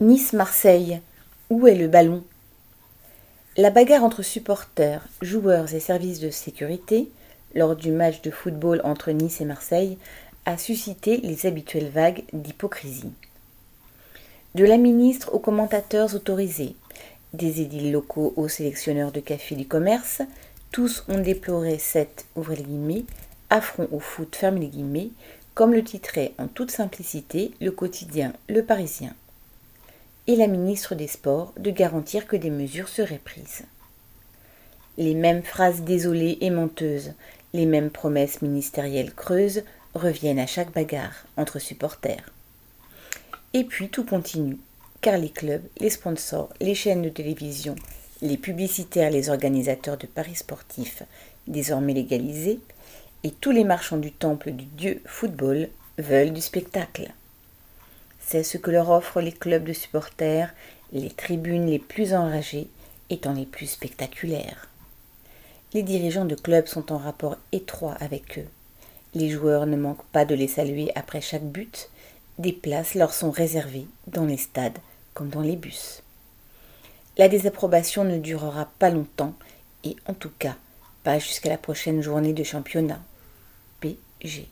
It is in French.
Nice-Marseille, où est le ballon? La bagarre entre supporters, joueurs et services de sécurité lors du match de football entre Nice et Marseille a suscité les habituelles vagues d'hypocrisie. De la ministre aux commentateurs autorisés, des édiles locaux aux sélectionneurs de café du commerce, tous ont déploré cette, ouvrez les guillemets, affront au foot, ferme les guillemets, comme le titrait en toute simplicité le quotidien Le Parisien et la ministre des Sports de garantir que des mesures seraient prises. Les mêmes phrases désolées et menteuses, les mêmes promesses ministérielles creuses reviennent à chaque bagarre entre supporters. Et puis tout continue, car les clubs, les sponsors, les chaînes de télévision, les publicitaires, les organisateurs de paris sportifs, désormais légalisés, et tous les marchands du temple du dieu football veulent du spectacle. C'est ce que leur offrent les clubs de supporters, les tribunes les plus enragées étant les plus spectaculaires. Les dirigeants de clubs sont en rapport étroit avec eux. Les joueurs ne manquent pas de les saluer après chaque but. Des places leur sont réservées dans les stades comme dans les bus. La désapprobation ne durera pas longtemps et en tout cas pas jusqu'à la prochaine journée de championnat. PG.